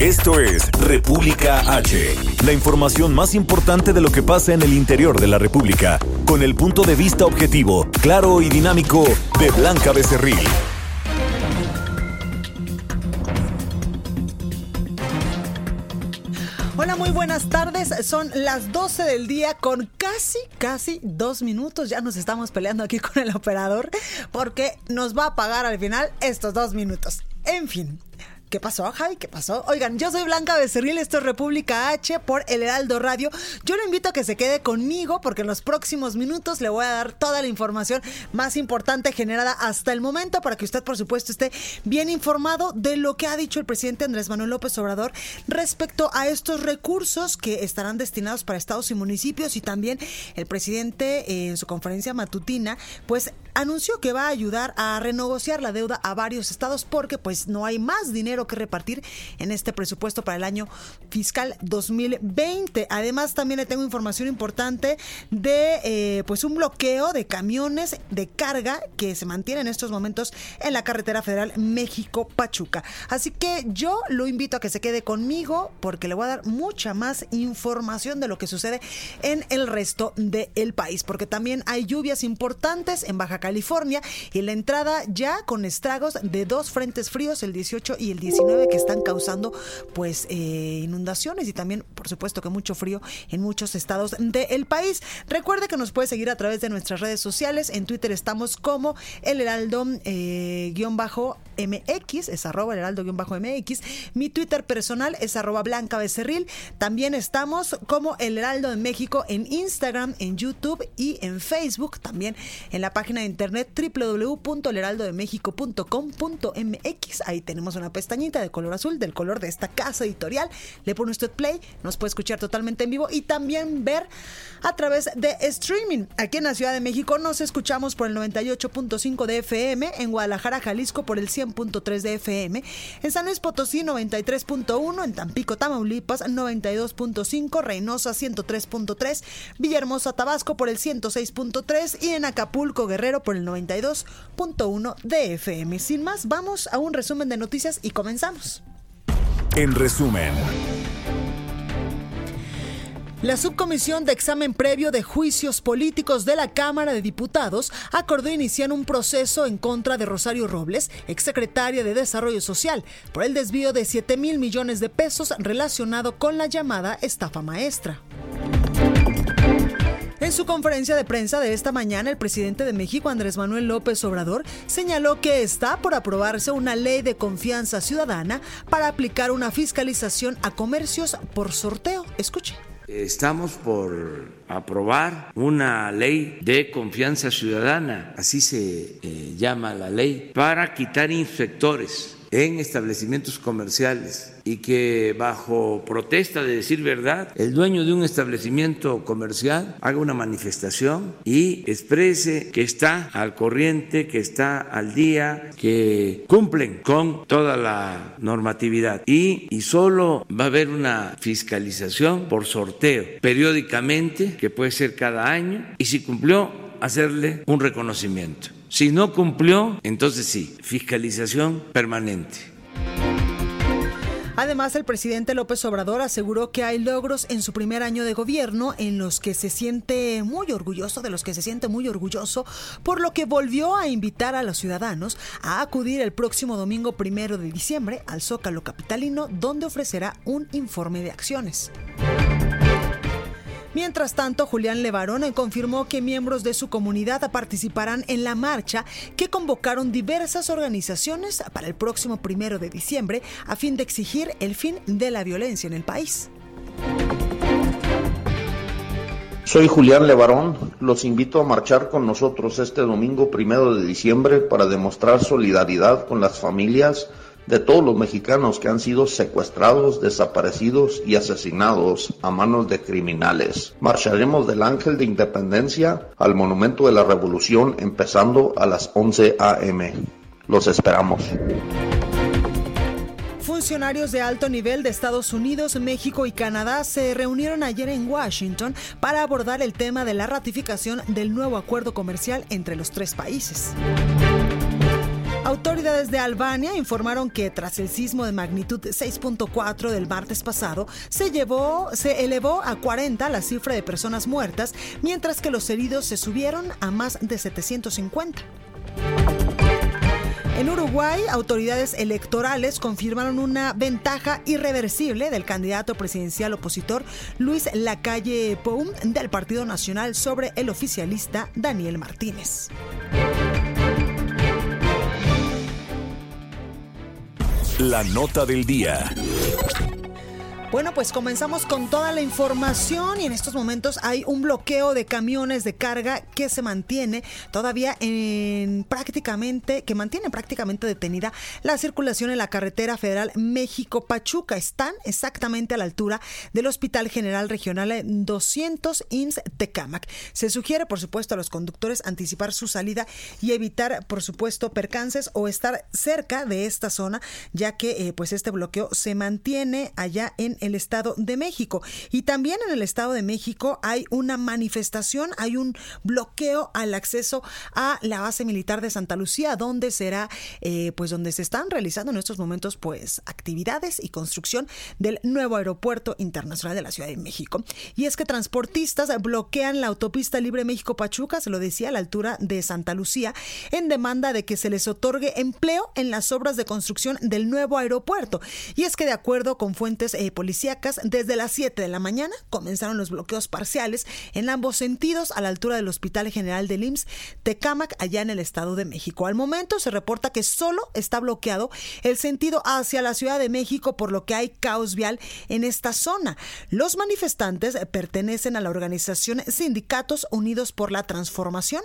Esto es República H, la información más importante de lo que pasa en el interior de la República, con el punto de vista objetivo, claro y dinámico de Blanca Becerril. Hola, muy buenas tardes. Son las 12 del día con casi, casi dos minutos. Ya nos estamos peleando aquí con el operador porque nos va a pagar al final estos dos minutos. En fin, ¿Qué pasó, Javi? ¿Qué pasó? Oigan, yo soy Blanca Becerril, esto es República H por El Heraldo Radio. Yo lo invito a que se quede conmigo porque en los próximos minutos le voy a dar toda la información más importante generada hasta el momento para que usted, por supuesto, esté bien informado de lo que ha dicho el presidente Andrés Manuel López Obrador respecto a estos recursos que estarán destinados para estados y municipios y también el presidente en su conferencia matutina, pues anunció que va a ayudar a renegociar la deuda a varios estados porque pues no hay más dinero que repartir en este presupuesto para el año fiscal 2020. Además también le tengo información importante de eh, pues un bloqueo de camiones de carga que se mantiene en estos momentos en la carretera federal México-Pachuca. Así que yo lo invito a que se quede conmigo porque le voy a dar mucha más información de lo que sucede en el resto del país porque también hay lluvias importantes en Baja California y la entrada ya con estragos de dos frentes fríos, el 18 y el 19, que están causando pues eh, inundaciones y también, por supuesto, que mucho frío en muchos estados del país. Recuerde que nos puede seguir a través de nuestras redes sociales. En Twitter estamos como el Heraldo eh, bajo MX, es arroba el Heraldo guion bajo MX. Mi Twitter personal es arroba Blanca Becerril. También estamos como el Heraldo de México en Instagram, en YouTube y en Facebook. También en la página de internet www.elheraldodemexico.com.mx. Ahí tenemos una pestañita de color azul, del color de esta casa editorial. Le pone usted play, nos puede escuchar totalmente en vivo y también ver a través de streaming. Aquí en la Ciudad de México nos escuchamos por el 98.5 de FM, en Guadalajara, Jalisco por el 100.3 de FM, en San Luis Potosí 93.1, en Tampico, Tamaulipas 92.5, Reynosa 103.3, Villahermosa, Tabasco por el 106.3 y en Acapulco, Guerrero por el 92.1 de FM. Sin más, vamos a un resumen de noticias y comenzamos. En resumen. La subcomisión de examen previo de juicios políticos de la Cámara de Diputados acordó iniciar un proceso en contra de Rosario Robles, exsecretaria de Desarrollo Social, por el desvío de 7 mil millones de pesos relacionado con la llamada estafa maestra. En su conferencia de prensa de esta mañana, el presidente de México, Andrés Manuel López Obrador, señaló que está por aprobarse una ley de confianza ciudadana para aplicar una fiscalización a comercios por sorteo. Escuche. Estamos por aprobar una ley de confianza ciudadana, así se eh, llama la ley, para quitar inspectores en establecimientos comerciales y que bajo protesta de decir verdad, el dueño de un establecimiento comercial haga una manifestación y exprese que está al corriente, que está al día, que cumplen con toda la normatividad. Y, y solo va a haber una fiscalización por sorteo periódicamente, que puede ser cada año, y si cumplió, hacerle un reconocimiento. Si no cumplió, entonces sí, fiscalización permanente. Además, el presidente López Obrador aseguró que hay logros en su primer año de gobierno en los que se siente muy orgulloso, de los que se siente muy orgulloso, por lo que volvió a invitar a los ciudadanos a acudir el próximo domingo primero de diciembre al Zócalo Capitalino, donde ofrecerá un informe de acciones. Mientras tanto, Julián Levarón confirmó que miembros de su comunidad participarán en la marcha que convocaron diversas organizaciones para el próximo primero de diciembre a fin de exigir el fin de la violencia en el país. Soy Julián Levarón. Los invito a marchar con nosotros este domingo primero de diciembre para demostrar solidaridad con las familias de todos los mexicanos que han sido secuestrados, desaparecidos y asesinados a manos de criminales. Marcharemos del Ángel de Independencia al Monumento de la Revolución empezando a las 11 a.m. Los esperamos. Funcionarios de alto nivel de Estados Unidos, México y Canadá se reunieron ayer en Washington para abordar el tema de la ratificación del nuevo acuerdo comercial entre los tres países. Autoridades de Albania informaron que tras el sismo de magnitud 6.4 del martes pasado, se, elevó a 40 la cifra de personas muertas, mientras que los heridos se subieron a más de 750. En Uruguay, autoridades electorales confirmaron una ventaja irreversible del candidato presidencial opositor Luis Lacalle Pou del Partido Nacional sobre el oficialista Daniel Martínez. La nota del día. Bueno, pues comenzamos con toda la información y en estos momentos hay un bloqueo de camiones de carga que se mantiene todavía en prácticamente, que mantiene prácticamente detenida la circulación en la carretera federal México-Pachuca. Están exactamente a la altura del Hospital General Regional 200 IMSS Tecamac. Se sugiere, por supuesto, a los conductores anticipar su salida y evitar, por supuesto, percances o estar cerca de esta zona, ya que eh, pues este bloqueo se mantiene allá en el Estado de México. Y también en el Estado de México hay una manifestación, hay un bloqueo al acceso a la base militar de Santa Lucía, donde será, eh, pues donde se están realizando en estos momentos, pues actividades y construcción del nuevo aeropuerto internacional de la Ciudad de México. Y es que transportistas bloquean la autopista Libre México-Pachuca, se lo decía, a la altura de Santa Lucía, en demanda de que se les otorgue empleo en las obras de construcción del nuevo aeropuerto. Y es que de acuerdo con fuentes eh, policíacas, desde las 7 de la mañana comenzaron los bloqueos parciales en ambos sentidos a la altura del Hospital General del IMSS Tecámac, allá en el Estado de México. Al momento se reporta que solo está bloqueado el sentido hacia la Ciudad de México, por lo que hay caos vial en esta zona. Los manifestantes pertenecen a la organización Sindicatos Unidos por la Transformación.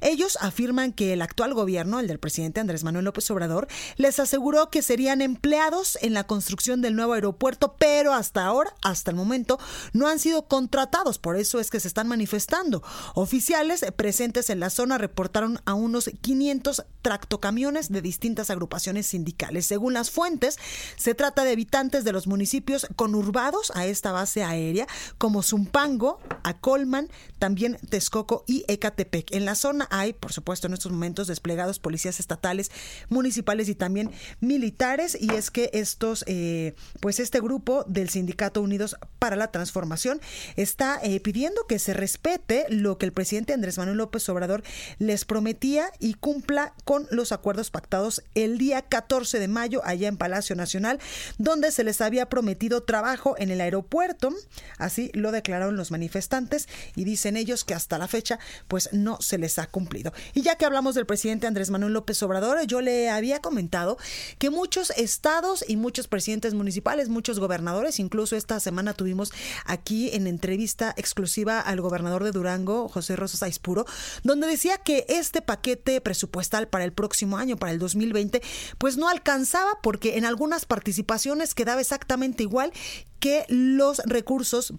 Ellos afirman que el actual gobierno, el del presidente Andrés Manuel López Obrador, les aseguró que serían empleados en la construcción del nuevo aeropuerto, pero hasta ahora, hasta el momento, no han sido contratados. Por eso es que se están manifestando. Oficiales presentes en la zona reportaron a unos 500 tractocamiones de distintas agrupaciones sindicales. Según las fuentes, se trata de habitantes de los municipios conurbados a esta base aérea, como Zumpango, Acolman, también Texcoco y Ecatepec. En la zona hay, por supuesto, en estos momentos desplegados policías estatales, municipales y también militares. Y es que estos, eh, pues este grupo del Sindicato Unidos para la Transformación está eh, pidiendo que se respete lo que el presidente Andrés Manuel López Obrador les prometía y cumpla con los acuerdos pactados el día 14 de mayo allá en Palacio Nacional, donde se les había prometido trabajo en el aeropuerto. Así lo declararon los manifestantes y dicen ellos que hasta la fecha pues no se les ha cumplido. Y ya que hablamos del presidente Andrés Manuel López Obrador, yo le había comentado que muchos estados y muchos presidentes municipales, muchos gobernadores, Incluso esta semana tuvimos aquí en entrevista exclusiva al gobernador de Durango, José Rosas Aispuro, donde decía que este paquete presupuestal para el próximo año, para el 2020, pues no alcanzaba porque en algunas participaciones quedaba exactamente igual que los recursos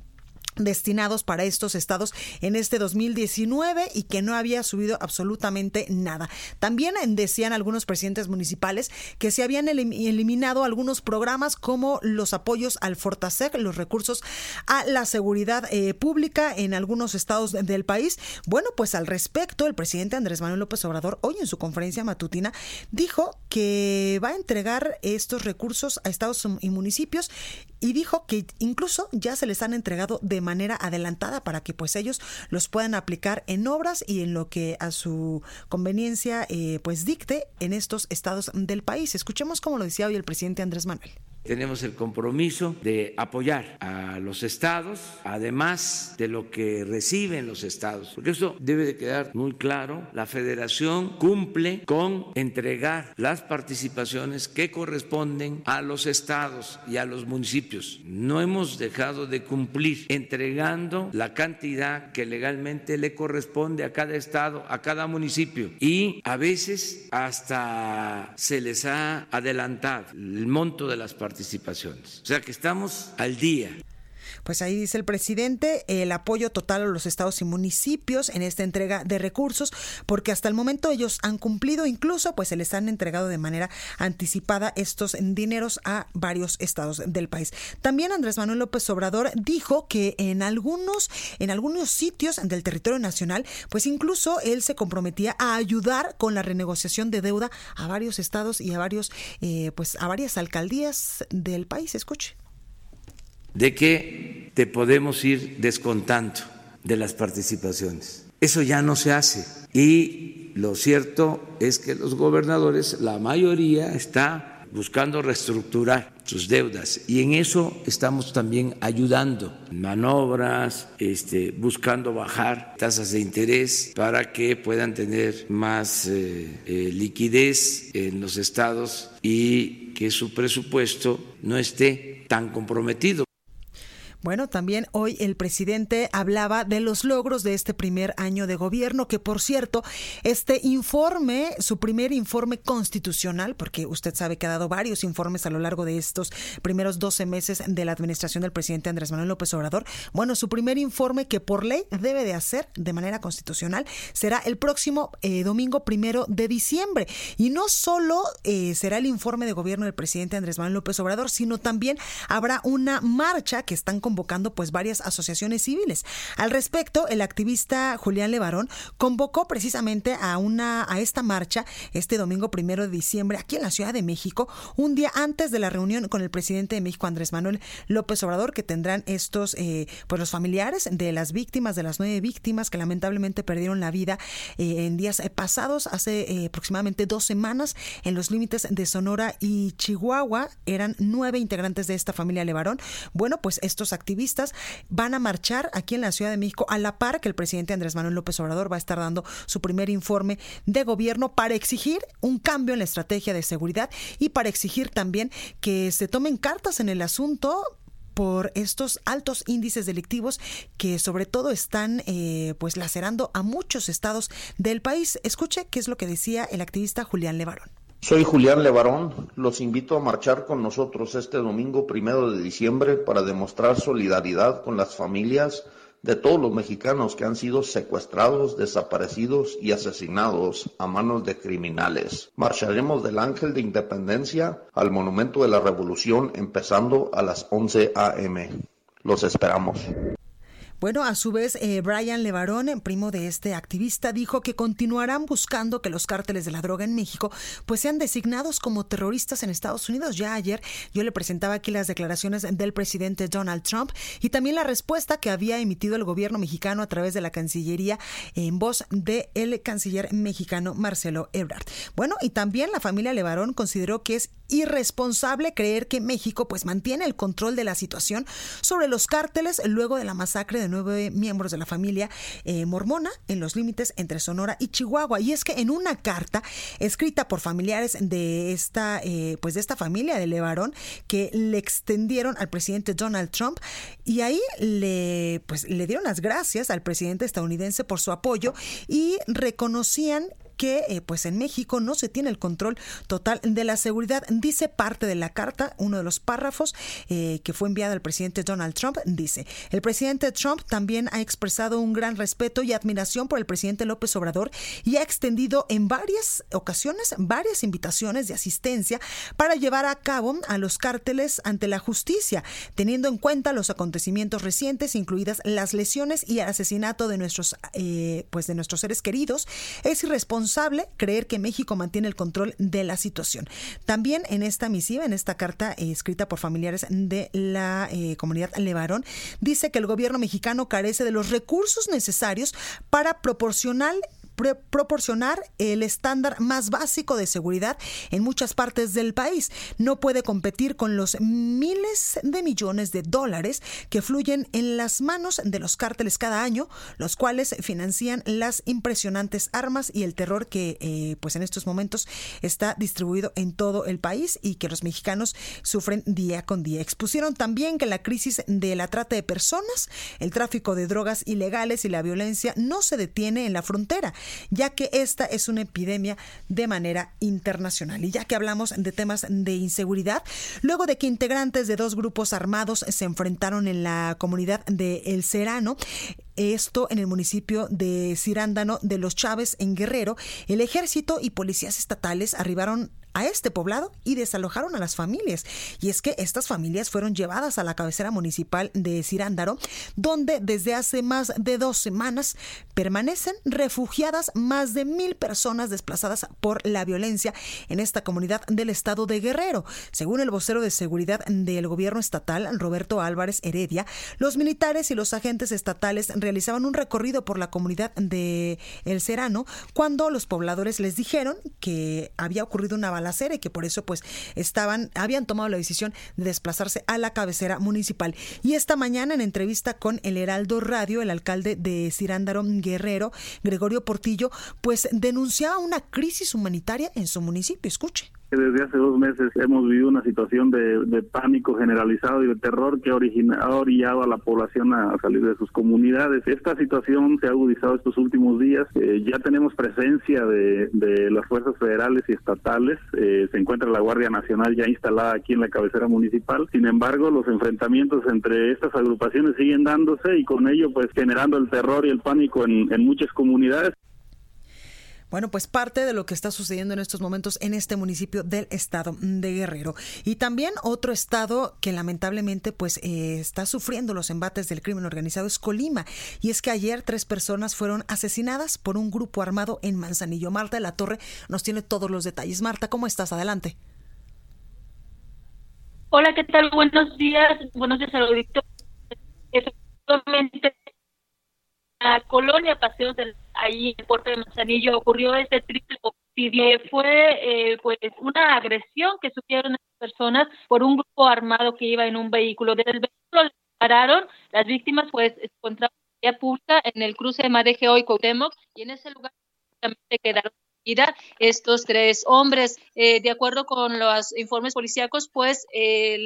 destinados para estos estados en este 2019 y que no había subido absolutamente nada. También decían algunos presidentes municipales que se habían eliminado algunos programas como los apoyos al Fortasec, los recursos a la seguridad eh, pública en algunos estados del país. Bueno, pues al respecto, el presidente Andrés Manuel López Obrador hoy en su conferencia matutina dijo que va a entregar estos recursos a estados y municipios y dijo que incluso ya se les han entregado de manera adelantada para que pues ellos los puedan aplicar en obras y en lo que a su conveniencia eh, pues dicte en estos estados del país. Escuchemos cómo lo decía hoy el presidente Andrés Manuel. Tenemos el compromiso de apoyar a los estados, además de lo que reciben los estados, porque eso debe de quedar muy claro. La federación cumple con entregar las participaciones que corresponden a los estados y a los municipios. No hemos dejado de cumplir entregando la cantidad que legalmente le corresponde a cada estado, a cada municipio y a veces hasta se les ha adelantado el monto de las participaciones. O sea que estamos al día. Pues ahí dice el presidente el apoyo total a los estados y municipios en esta entrega de recursos, porque hasta el momento ellos han cumplido, incluso pues se les han entregado de manera anticipada estos dineros a varios estados del país. También Andrés Manuel López Obrador dijo que en algunos, en algunos sitios del territorio nacional, pues incluso él se comprometía a ayudar con la renegociación de deuda a varios estados y a varios, eh, pues a varias alcaldías del país. Escuche de que te podemos ir descontando de las participaciones. Eso ya no se hace. Y lo cierto es que los gobernadores, la mayoría está buscando reestructurar sus deudas y en eso estamos también ayudando, manobras, este, buscando bajar tasas de interés para que puedan tener más eh, eh, liquidez en los estados y que su presupuesto no esté tan comprometido. Bueno, también hoy el presidente hablaba de los logros de este primer año de gobierno, que por cierto, este informe, su primer informe constitucional, porque usted sabe que ha dado varios informes a lo largo de estos primeros 12 meses de la administración del presidente Andrés Manuel López Obrador, bueno, su primer informe que por ley debe de hacer de manera constitucional será el próximo eh, domingo primero de diciembre. Y no solo eh, será el informe de gobierno del presidente Andrés Manuel López Obrador, sino también habrá una marcha que están convocando pues varias asociaciones civiles. Al respecto, el activista Julián Levarón convocó precisamente a una a esta marcha este domingo primero de diciembre aquí en la Ciudad de México, un día antes de la reunión con el presidente de México Andrés Manuel López Obrador que tendrán estos eh, pues los familiares de las víctimas de las nueve víctimas que lamentablemente perdieron la vida eh, en días eh, pasados hace aproximadamente dos semanas en los límites de Sonora y Chihuahua eran nueve integrantes de esta familia Levarón. Bueno, pues estos activistas van a marchar aquí en la Ciudad de México a la par que el presidente Andrés Manuel López Obrador va a estar dando su primer informe de gobierno para exigir un cambio en la estrategia de seguridad y para exigir también que se tomen cartas en el asunto por estos altos índices delictivos que sobre todo están eh, pues lacerando a muchos estados del país. Escuche qué es lo que decía el activista Julián Levarón. Soy Julián Levarón. Los invito a marchar con nosotros este domingo primero de diciembre para demostrar solidaridad con las familias de todos los mexicanos que han sido secuestrados, desaparecidos y asesinados a manos de criminales. Marcharemos del Ángel de Independencia al Monumento de la Revolución empezando a las 11 a.m. Los esperamos. Bueno, a su vez, eh, Brian Levarón, primo de este activista, dijo que continuarán buscando que los cárteles de la droga en México pues sean designados como terroristas en Estados Unidos. Ya ayer yo le presentaba aquí las declaraciones del presidente Donald Trump y también la respuesta que había emitido el gobierno mexicano a través de la Cancillería en voz del el canciller mexicano Marcelo Ebrard. Bueno, y también la familia Levarón consideró que es irresponsable creer que México pues mantiene el control de la situación sobre los cárteles luego de la masacre de nueve miembros de la familia eh, mormona en los límites entre Sonora y Chihuahua. Y es que en una carta escrita por familiares de esta, eh, pues de esta familia de Levarón, que le extendieron al presidente Donald Trump, y ahí le, pues, le dieron las gracias al presidente estadounidense por su apoyo y reconocían que eh, pues en México no se tiene el control total de la seguridad. Dice parte de la carta, uno de los párrafos eh, que fue enviado al presidente Donald Trump, dice, el presidente Trump también ha expresado un gran respeto y admiración por el presidente López Obrador y ha extendido en varias ocasiones varias invitaciones de asistencia para llevar a cabo a los cárteles ante la justicia, teniendo en cuenta los acontecimientos recientes, incluidas las lesiones y el asesinato de nuestros, eh, pues de nuestros seres queridos. Es irresponsable creer que México mantiene el control de la situación. También en esta misiva, en esta carta eh, escrita por familiares de la eh, comunidad Levarón, dice que el gobierno mexicano carece de los recursos necesarios para proporcionar proporcionar el estándar más básico de seguridad en muchas partes del país. No puede competir con los miles de millones de dólares que fluyen en las manos de los cárteles cada año, los cuales financian las impresionantes armas y el terror que eh, pues en estos momentos está distribuido en todo el país y que los mexicanos sufren día con día. Expusieron también que la crisis de la trata de personas, el tráfico de drogas ilegales y la violencia no se detiene en la frontera, ya que esta es una epidemia de manera internacional. Y ya que hablamos de temas de inseguridad, luego de que integrantes de dos grupos armados se enfrentaron en la comunidad de El Serano, esto en el municipio de Cirándano de los Chávez en Guerrero, el ejército y policías estatales arribaron a este poblado y desalojaron a las familias. Y es que estas familias fueron llevadas a la cabecera municipal de Cirándaro, donde desde hace más de dos semanas permanecen refugiadas más de mil personas desplazadas por la violencia en esta comunidad del estado de Guerrero. Según el vocero de seguridad del gobierno estatal, Roberto Álvarez Heredia, los militares y los agentes estatales realizaban un recorrido por la comunidad de El Serano cuando los pobladores les dijeron que había ocurrido una balacera y que por eso pues estaban, habían tomado la decisión de desplazarse a la cabecera municipal. Y esta mañana en entrevista con el Heraldo Radio, el alcalde de Cirándaro Guerrero, Gregorio Portillo, pues denunciaba una crisis humanitaria en su municipio. Escuche desde hace dos meses hemos vivido una situación de, pánico generalizado y de terror que ha, ha orillado a la población a, salir de sus comunidades. Esta situación se ha agudizado estos últimos días. Eh, ya tenemos presencia de, las fuerzas federales y estatales. Eh, se encuentra la Guardia Nacional ya instalada aquí en la cabecera municipal. Sin embargo, los enfrentamientos entre estas agrupaciones siguen dándose y con ello pues generando el terror y el pánico en muchas comunidades. Bueno, pues parte de lo que está sucediendo en estos momentos en este municipio del estado de Guerrero. Y también otro estado que lamentablemente pues eh, está sufriendo los embates del crimen organizado es Colima. Y es que ayer tres personas fueron asesinadas por un grupo armado en Manzanillo. Marta de la Torre nos tiene todos los detalles. Marta, ¿cómo estás? Adelante. Hola, ¿qué tal? Buenos días. Buenos días, auditorio. Efectivamente, la colonia Paseo del ahí en Puerto de Manzanillo ocurrió este triple homicidio. Fue eh, pues una agresión que sufrieron estas personas por un grupo armado que iba en un vehículo. Desde el vehículo pararon, las víctimas pues se en pública en el cruce de Madeje y Cuauhtémoc y en ese lugar quedaron estos tres hombres. Eh, de acuerdo con los informes policíacos, pues eh,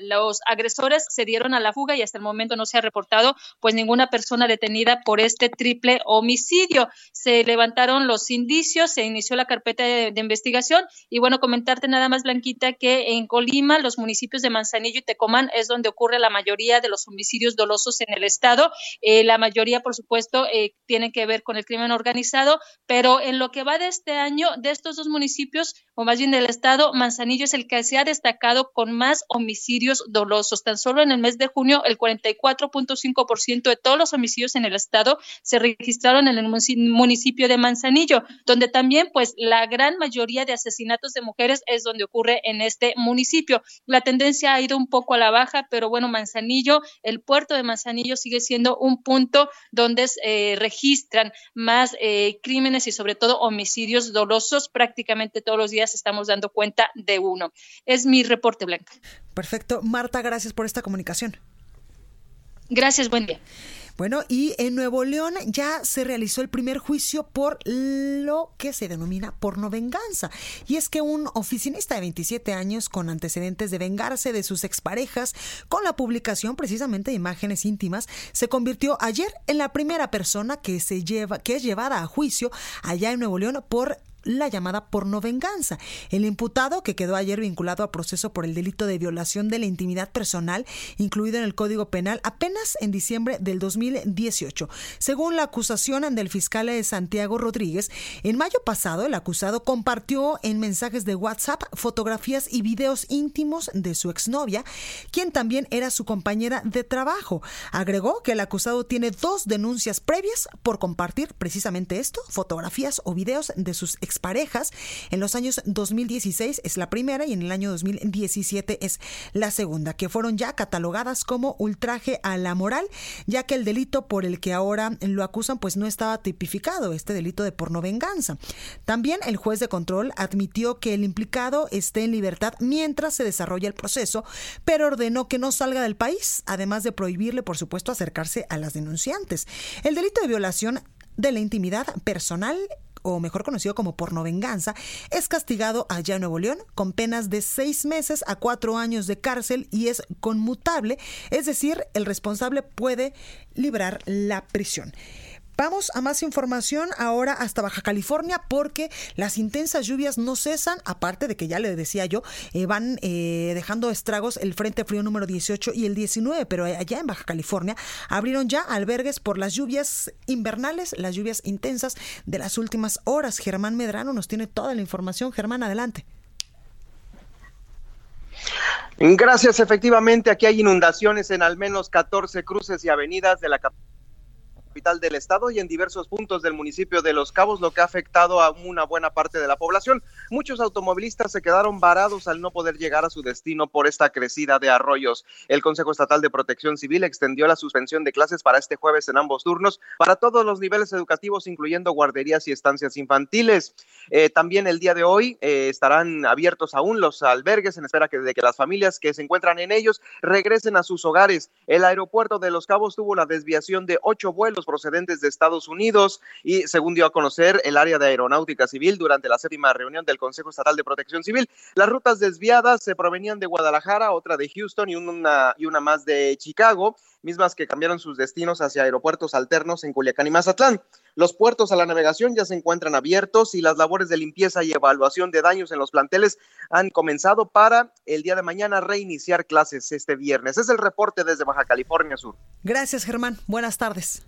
los agresores se dieron a la fuga y hasta el momento no se ha reportado pues ninguna persona detenida por este triple homicidio. Se levantaron los indicios, se inició la carpeta de, investigación y bueno, comentarte nada más, Blanquita, que en Colima, los municipios de Manzanillo y Tecomán es donde ocurre la mayoría de los homicidios dolosos en el estado. Eh, la mayoría, por supuesto, tiene que ver con el crimen organizado, pero en lo que va de este año, de estos dos municipios, o más bien del estado, Manzanillo es el que se ha destacado con más homicidios dolosos. Tan solo en el mes de junio, el 44.5% de todos los homicidios en el estado se registraron en el municipio de Manzanillo, donde también, pues, la gran mayoría de asesinatos de mujeres es donde ocurre en este municipio. La tendencia ha ido un poco a la baja, pero bueno, Manzanillo, el puerto de Manzanillo sigue siendo un punto donde se eh, registran más eh, crímenes y sobre todo homicidios homicidios dolosos, prácticamente todos los días estamos dando cuenta de uno. Es mi reporte, Blanca. Perfecto. Marta, gracias por esta comunicación. Gracias, buen día. Bueno, y en Nuevo León ya se realizó el primer juicio por lo que se denomina porno venganza. Y es que un oficinista de 27 años con antecedentes de vengarse de sus exparejas con la publicación precisamente de imágenes íntimas se convirtió ayer en la primera persona que se lleva que es llevada a juicio allá en Nuevo León por la llamada pornovenganza. El imputado, que quedó ayer vinculado a proceso por el delito de violación de la intimidad personal, incluido en el Código Penal, apenas en diciembre del 2018. Según la acusación del fiscal de Santiago Rodríguez, en mayo pasado el acusado compartió en mensajes de WhatsApp fotografías y videos íntimos de su exnovia, quien también era su compañera de trabajo. Agregó que el acusado tiene dos denuncias previas por compartir precisamente esto, fotografías o videos de sus exparejas. En los años 2016 es la primera y en el año 2017 es la segunda, que fueron ya catalogadas como ultraje a la moral, ya que el delito por el que ahora lo acusan pues no estaba tipificado, este delito de pornovenganza. También el juez de control admitió que el implicado esté en libertad mientras se desarrolla el proceso, pero ordenó que no salga del país, además de prohibirle, por supuesto, acercarse a las denunciantes. El delito de violación de la intimidad personal o mejor conocido como pornovenganza, es castigado allá en Nuevo León con penas de seis meses a cuatro años de cárcel y es conmutable, es decir, el responsable puede librar la prisión. Vamos a más información ahora hasta Baja California porque las intensas lluvias no cesan, aparte de que ya le decía yo, eh, van eh, dejando estragos el Frente Frío número 18 y el 19, pero allá en Baja California abrieron ya albergues por las lluvias invernales, las lluvias intensas de las últimas horas. Germán Medrano nos tiene toda la información. Germán, adelante. Gracias, efectivamente, aquí hay inundaciones en al menos 14 cruces y avenidas de la capital capital del estado y en diversos puntos del municipio de Los Cabos, lo que ha afectado a una buena parte de la población. Muchos automovilistas se quedaron varados al no poder llegar a su destino por esta crecida de arroyos. El Consejo Estatal de Protección Civil extendió la suspensión de clases para este jueves en ambos turnos para todos los niveles educativos, incluyendo guarderías y estancias infantiles. Eh, también el día de hoy eh, estarán abiertos aún los albergues en espera de que las familias que se encuentran en ellos regresen a sus hogares. El aeropuerto de Los Cabos tuvo la desviación de ocho vuelos procedentes de Estados Unidos y según dio a conocer el área de aeronáutica civil durante la séptima reunión del Consejo Estatal de Protección Civil, las rutas desviadas se provenían de Guadalajara, otra de Houston y una, y una más de Chicago mismas que cambiaron sus destinos hacia aeropuertos alternos en Culiacán y Mazatlán. Los puertos a la navegación ya se encuentran abiertos y las labores de limpieza y evaluación de daños en los planteles han comenzado para el día de mañana reiniciar clases este viernes. Es el reporte desde Baja California Sur. Gracias, Germán. Buenas tardes.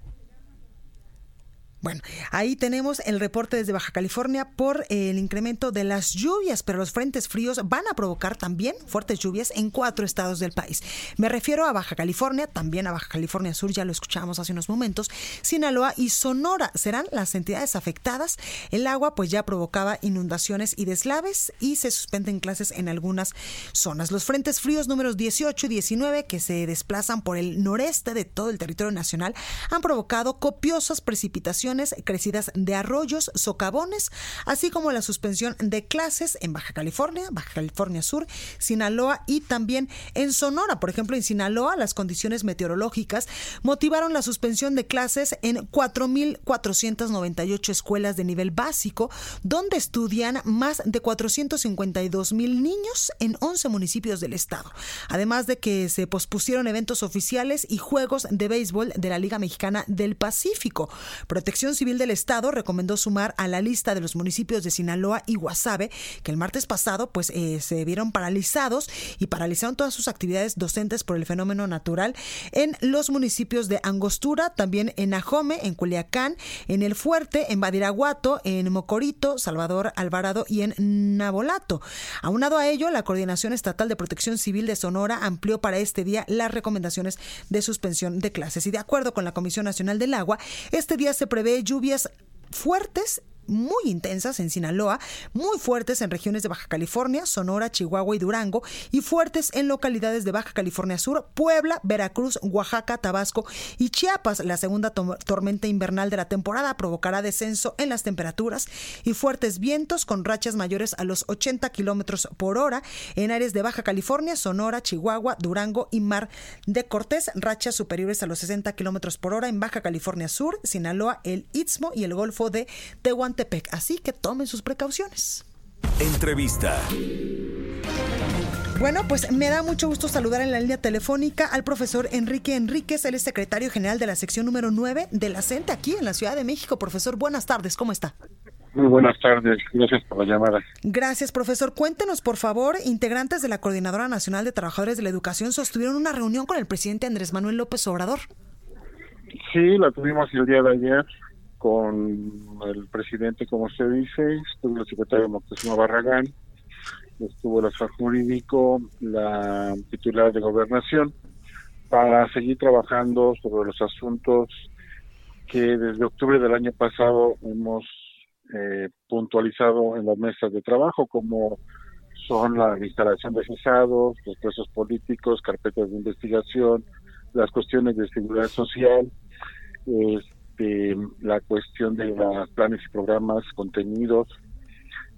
Bueno, ahí tenemos el reporte desde Baja California por el incremento de las lluvias, pero los frentes fríos van a provocar también fuertes lluvias en cuatro estados del país. Me refiero a Baja California, también a Baja California Sur, ya lo escuchamos hace unos momentos, Sinaloa y Sonora serán las entidades afectadas. El agua pues ya provocaba inundaciones y deslaves y se suspenden clases en algunas zonas. Los frentes fríos números 18 y 19 que se desplazan por el noreste de todo el territorio nacional han provocado copiosas precipitaciones crecidas de arroyos, socavones, así como la suspensión de clases en Baja California, Baja California Sur, Sinaloa y también en Sonora. Por ejemplo, en Sinaloa las condiciones meteorológicas motivaron la suspensión de clases en 4.498 escuelas de nivel básico, donde estudian más de 452 mil niños en 11 municipios del estado. Además de que se pospusieron eventos oficiales y juegos de béisbol de la Liga Mexicana del Pacífico. Protección Civil del Estado recomendó sumar a la lista de los municipios de Sinaloa y Guasave, que el martes pasado pues eh, se vieron paralizados y paralizaron todas sus actividades docentes por el fenómeno natural en los municipios de Angostura, también en Ajome, en Culiacán, en El Fuerte, en Badiraguato, en Mocorito, Salvador Alvarado y en Nabolato. Aunado a ello, la Coordinación Estatal de Protección Civil de Sonora amplió para este día las recomendaciones de suspensión de clases. Y de acuerdo con la Comisión Nacional del Agua, este día se prevé lluvias fuertes muy intensas en Sinaloa, muy fuertes en regiones de Baja California, Sonora, Chihuahua y Durango, y fuertes en localidades de Baja California Sur, Puebla, Veracruz, Oaxaca, Tabasco y Chiapas. La segunda tormenta invernal de la temporada provocará descenso en las temperaturas y fuertes vientos con rachas mayores a los 80 kilómetros por hora en áreas de Baja California, Sonora, Chihuahua, Durango y Mar de Cortés, rachas superiores a los 60 kilómetros por hora en Baja California Sur, Sinaloa, el Istmo y el Golfo de Tehuantepec Así que tomen sus precauciones. Entrevista. Bueno, pues me da mucho gusto saludar en la línea telefónica al profesor Enrique Enríquez, él es secretario general de la sección número 9 de la CENTE aquí en la Ciudad de México. Profesor, buenas tardes, ¿cómo está? Muy buenas tardes, gracias por la llamada. Gracias, profesor. Cuéntenos, por favor, integrantes de la Coordinadora Nacional de Trabajadores de la Educación sostuvieron una reunión con el presidente Andrés Manuel López Obrador. Sí, la tuvimos el día de ayer con el presidente, como usted dice, estuvo el secretario Moctezuma Barragán, estuvo el asesor jurídico, la titular de gobernación, para seguir trabajando sobre los asuntos que desde octubre del año pasado hemos eh, puntualizado en las mesas de trabajo, como son la instalación de cesados, los presos políticos, carpetas de investigación, las cuestiones de seguridad social, este, la cuestión de los planes y programas, contenidos,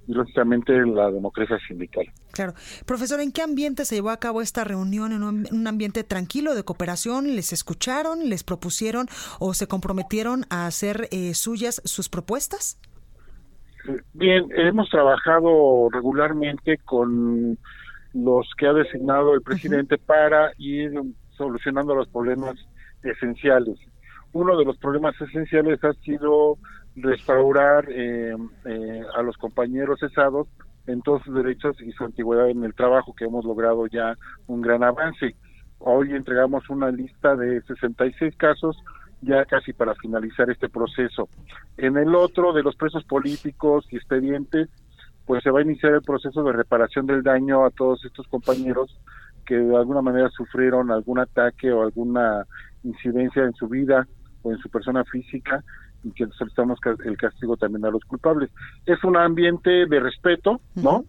y lógicamente la democracia sindical. Claro. Profesor, ¿en qué ambiente se llevó a cabo esta reunión? ¿En un, ambiente tranquilo de cooperación? ¿Les escucharon, les propusieron o se comprometieron a hacer eh, suyas sus propuestas? Bien, hemos trabajado regularmente con los que ha designado el presidente para ir solucionando los problemas esenciales. Uno de los problemas esenciales ha sido restaurar eh, eh, a los compañeros cesados en todos sus derechos y su antigüedad en el trabajo, que hemos logrado ya un gran avance. Hoy entregamos una lista de 66 casos ya casi para finalizar este proceso. En el otro de los presos políticos y expedientes, pues se va a iniciar el proceso de reparación del daño a todos estos compañeros que de alguna manera sufrieron algún ataque o alguna incidencia en su vida o en su persona física y que solicitamos el castigo también a los culpables. Es un ambiente de respeto, ¿no?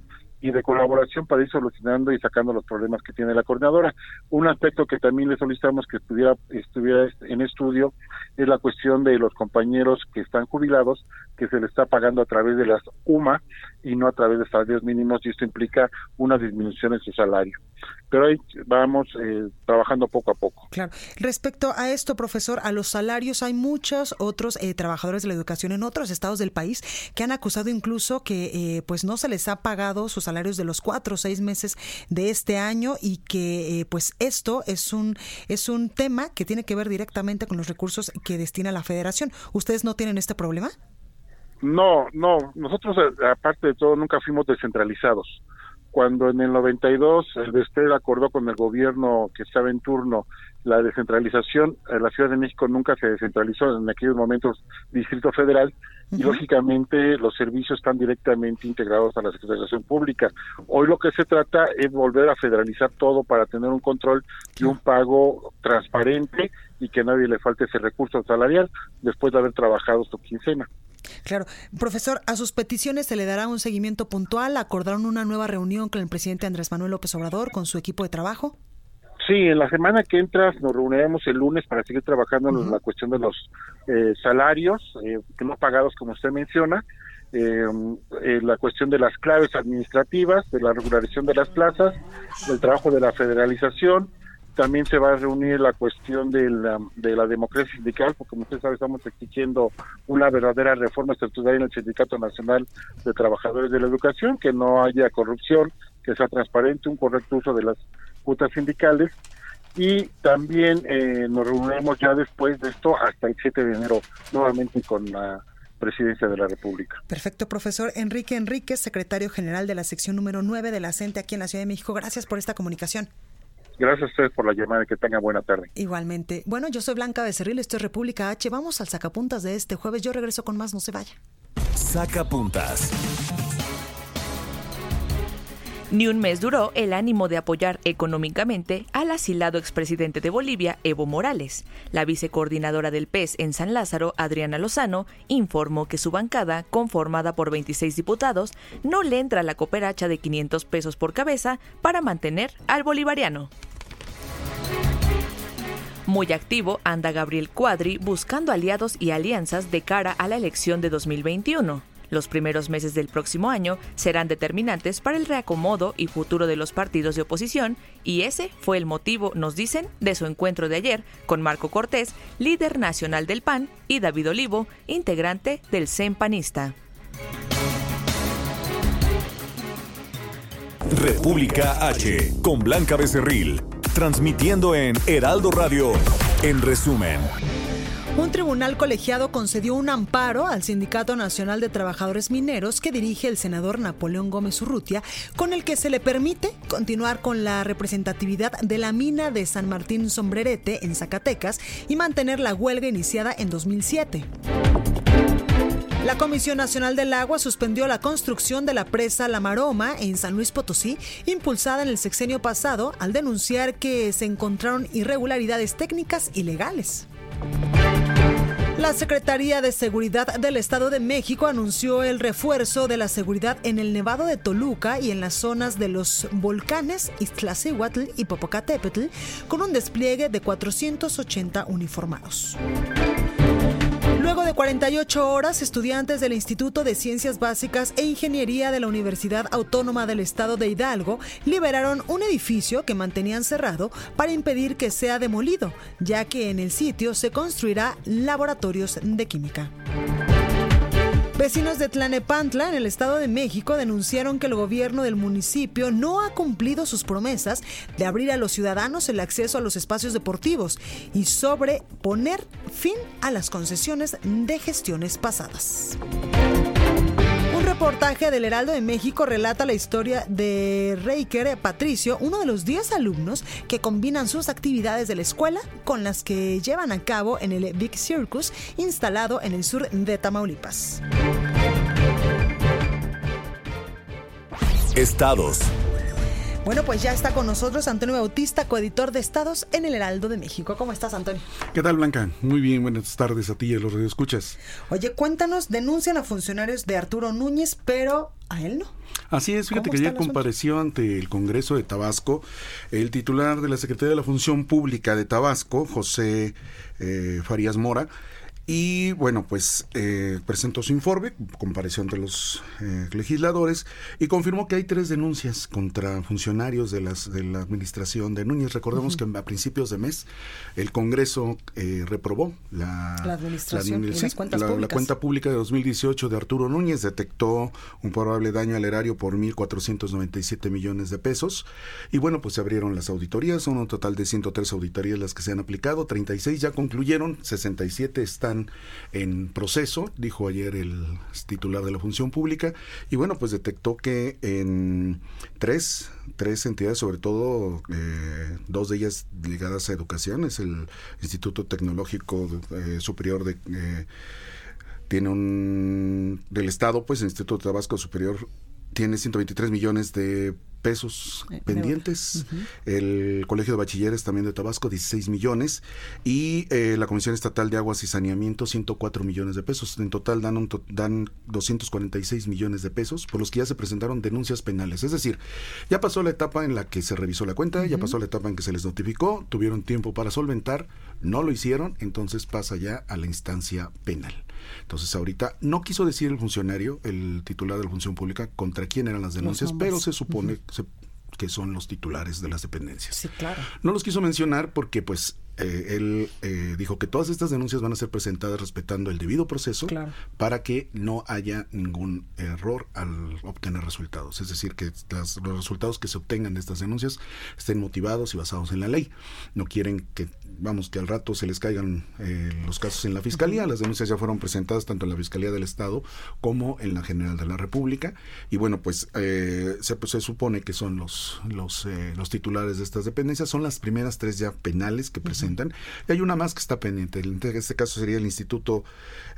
y de colaboración para ir solucionando y sacando los problemas que tiene la coordinadora. Un aspecto que también le solicitamos que estuviera, estuviera en estudio es la cuestión de los compañeros que están jubilados, que se les está pagando a través de las UMA y no a través de salarios mínimos y esto implica una disminución en su salario. Pero ahí vamos eh, trabajando poco a poco. Claro. Respecto a esto, profesor, a los salarios hay muchos otros eh, trabajadores de la educación en otros estados del país que han acusado incluso que eh, pues no se les ha pagado sus salarios de los cuatro o seis meses de este año y que pues esto es un es un tema que tiene que ver directamente con los recursos que destina la Federación. ¿Ustedes no tienen este problema? No, no, nosotros aparte de todo nunca fuimos descentralizados. Cuando en el 92 el Bestel acordó con el gobierno que estaba en turno la descentralización, en la Ciudad de México nunca se descentralizó en aquellos momentos Distrito Federal y lógicamente los servicios están directamente integrados a la Secretaría Pública. Hoy lo que se trata es volver a federalizar todo para tener un control y un pago transparente y que a nadie le falte ese recurso salarial después de haber trabajado su quincena. Claro. Profesor, a sus peticiones se le dará un seguimiento puntual. ¿Acordaron una nueva reunión con el presidente Andrés Manuel López Obrador, con su equipo de trabajo? Sí, en la semana que entra nos reuniremos el lunes para seguir trabajando en la cuestión de los eh, salarios eh, que no pagados, como usted menciona, eh, la cuestión de las claves administrativas, de la regularización de las plazas, del trabajo de la federalización, también se va a reunir la cuestión de la, de la democracia sindical, porque como usted sabe estamos exigiendo una verdadera reforma estructural en el Sindicato Nacional de Trabajadores de la Educación, que no haya corrupción, que sea transparente, un correcto uso de las cuotas sindicales y también eh, nos reuniremos ya después de esto hasta el 7 de enero nuevamente con la presidencia de la República. Perfecto, profesor Enrique Enríquez, secretario general de la sección número 9 de la CENTE aquí en la Ciudad de México. Gracias por esta comunicación. Gracias a ustedes por la llamada y que tengan buena tarde. Igualmente. Bueno, yo soy Blanca Becerril, esto es República H. Vamos al sacapuntas de este jueves. Yo regreso con más, no se vaya. Sacapuntas. Ni un mes duró el ánimo de apoyar económicamente al asilado expresidente de Bolivia, Evo Morales. La vicecoordinadora del PES en San Lázaro, Adriana Lozano, informó que su bancada, conformada por 26 diputados, no le entra la cooperacha de 500 pesos por cabeza para mantener al bolivariano. Muy activo anda Gabriel Cuadri buscando aliados y alianzas de cara a la elección de 2021. Los primeros meses del próximo año serán determinantes para el reacomodo y futuro de los partidos de oposición y ese fue el motivo, nos dicen, de su encuentro de ayer con Marco Cortés, líder nacional del PAN, y David Olivo, integrante del CEN Panista. República H, con Blanca Becerril, transmitiendo en Heraldo Radio, en resumen. Un tribunal colegiado concedió un amparo al Sindicato Nacional de Trabajadores Mineros que dirige el senador Napoleón Gómez Urrutia, con el que se le permite continuar con la representatividad de la mina de San Martín Sombrerete en Zacatecas y mantener la huelga iniciada en 2007. La Comisión Nacional del Agua suspendió la construcción de la presa La Maroma en San Luis Potosí, impulsada en el sexenio pasado, al denunciar que se encontraron irregularidades técnicas y legales. La Secretaría de Seguridad del Estado de México anunció el refuerzo de la seguridad en el Nevado de Toluca y en las zonas de los volcanes Iztaccíhuatl y Popocatépetl con un despliegue de 480 uniformados. Luego de 48 horas, estudiantes del Instituto de Ciencias Básicas e Ingeniería de la Universidad Autónoma del Estado de Hidalgo liberaron un edificio que mantenían cerrado para impedir que sea demolido, ya que en el sitio se construirá laboratorios de química. Vecinos de Tlanepantla, en el Estado de México, denunciaron que el gobierno del municipio no ha cumplido sus promesas de abrir a los ciudadanos el acceso a los espacios deportivos y sobre poner fin a las concesiones de gestiones pasadas. Un reportaje del Heraldo de México relata la historia de Reiker Patricio, uno de los 10 alumnos que combinan sus actividades de la escuela con las que llevan a cabo en el Big Circus instalado en el sur de Tamaulipas. Estados. Bueno, pues ya está con nosotros Antonio Bautista, coeditor de Estados en el Heraldo de México. ¿Cómo estás, Antonio? ¿Qué tal, Blanca? Muy bien, buenas tardes a ti y a los radioescuchas. Oye, cuéntanos, denuncian a funcionarios de Arturo Núñez, pero a él no. Así es, fíjate que ayer compareció ante el Congreso de Tabasco el titular de la Secretaría de la Función Pública de Tabasco, José eh, Farías Mora, y bueno, pues eh, presentó su informe, compareció ante los eh, legisladores y confirmó que hay tres denuncias contra funcionarios de, las, de la administración de Núñez. Recordemos que a principios de mes el Congreso eh, reprobó la, la administración la, y las cuentas la- la públicas. cuenta pública de 2018 de Arturo Núñez. Detectó un probable daño al erario por 1.497 millones de pesos. Y bueno, pues se abrieron las auditorías. Son un total de 103 auditorías las que se han aplicado. 36 ya concluyeron, 67 están en proceso, dijo ayer el titular de la función pública. Y bueno, pues detectó que en tres, tres entidades, sobre todo eh, dos de ellas ligadas a educación, es el Instituto Tecnológico eh, Superior de... eh, tiene un del Estado, pues el Instituto Tabasco Superior tiene 123 millones de pesos Eh, pendientes. El Colegio de Bachilleres también de Tabasco, 16 millones. Y eh, la Comisión Estatal de Aguas y Saneamiento, 104 millones de pesos. En total dan, un to- dan 246 millones de pesos, por los que ya se presentaron denuncias penales. Es decir, ya pasó la etapa en la que se revisó la cuenta, ya pasó la etapa en que se les notificó, tuvieron tiempo para solventar, no lo hicieron, entonces pasa ya a la instancia penal. Entonces ahorita no quiso decir el funcionario, el titular de la función pública, contra quién eran las denuncias, pero se supone se- que son los titulares de las dependencias. Sí, claro. No los quiso mencionar porque pues eh, él eh, dijo que todas estas denuncias van a ser presentadas respetando el debido proceso Claro. para que no haya ningún error al obtener resultados. Es decir, que las- los resultados que se obtengan de estas denuncias estén motivados y basados en la ley. No quieren que, vamos, que al rato se les caigan eh, los casos en la Fiscalía. Las denuncias ya fueron presentadas tanto en la Fiscalía del Estado como en la General de la República. Y bueno, pues eh, se, pues, se supone que son los, los, eh, los titulares de estas dependencias. Son las primeras tres ya penales que presentan. Y hay una más que está pendiente. En este caso sería el Instituto,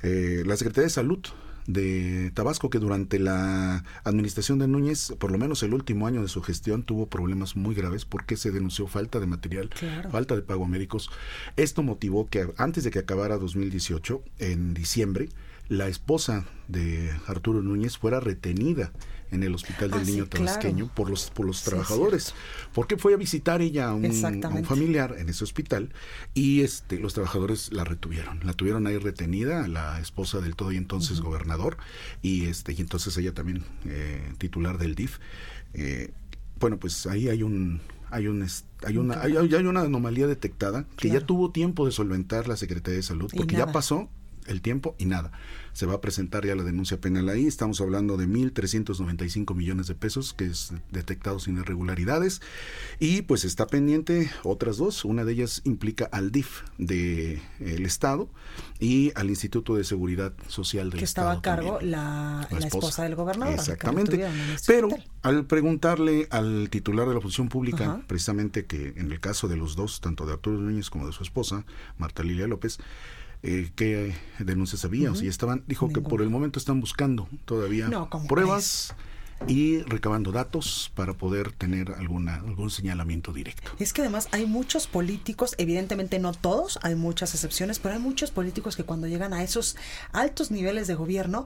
eh, la Secretaría de Salud de Tabasco que durante la administración de Núñez, por lo menos el último año de su gestión, tuvo problemas muy graves porque se denunció falta de material, Claro. falta de pago a médicos. Esto motivó que antes de que acabara 2018, en diciembre, la esposa de Arturo Núñez fuera retenida en el Hospital del Ah, sí, Niño claro. Tabasqueño por los, por los Sí, trabajadores. porque fue a visitar ella a un, a un Exactamente. familiar en ese hospital y este los trabajadores la retuvieron. La tuvieron ahí retenida, la esposa del todo y entonces gobernador, y este y entonces ella también eh, titular del DIF. Eh, bueno, pues ahí hay un hay un hay una hay, hay una anomalía detectada que ya tuvo tiempo de solventar la Secretaría de Salud porque ya pasó el tiempo y nada. Se va a presentar ya la denuncia penal ahí. Estamos hablando de 1.395 millones de pesos que es detectados sin irregularidades. Y pues está pendiente otras dos. Una de ellas implica al DIF del Estado y al Instituto de Seguridad Social del Que estaba a Estado. cargo la, la esposa. del gobernador. que Exactamente. Pero al preguntarle al titular de la función pública, precisamente que en el caso de los dos, tanto de Arturo Núñez como de su esposa, Marta Lilia López, eh, qué denuncias había o si estaban, dijo que por el momento están buscando todavía No, ¿cómo pruebas y recabando datos para poder tener alguna algún señalamiento directo. Es que además hay muchos políticos, evidentemente no todos, hay muchas excepciones, pero hay muchos políticos que cuando llegan a esos altos niveles de gobierno,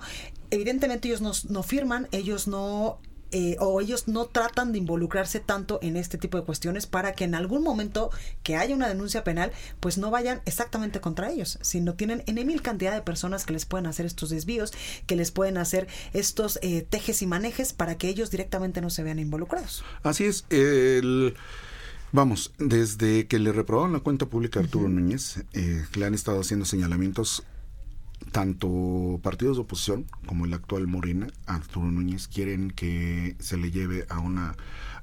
evidentemente ellos no, no firman, ellos no eh, o ellos no tratan de involucrarse tanto en este tipo de cuestiones para que en algún momento que haya una denuncia penal, pues no vayan exactamente contra ellos, sino tienen en mil cantidad de personas que les pueden hacer estos desvíos, que les pueden hacer estos eh, tejes y manejes para que ellos directamente no se vean involucrados. Así es, el... Vamos, desde que le reprobaron la cuenta pública a Arturo Núñez, eh, le han estado haciendo señalamientos tanto partidos de oposición como el actual Morena, Arturo Núñez, quieren que se le lleve a una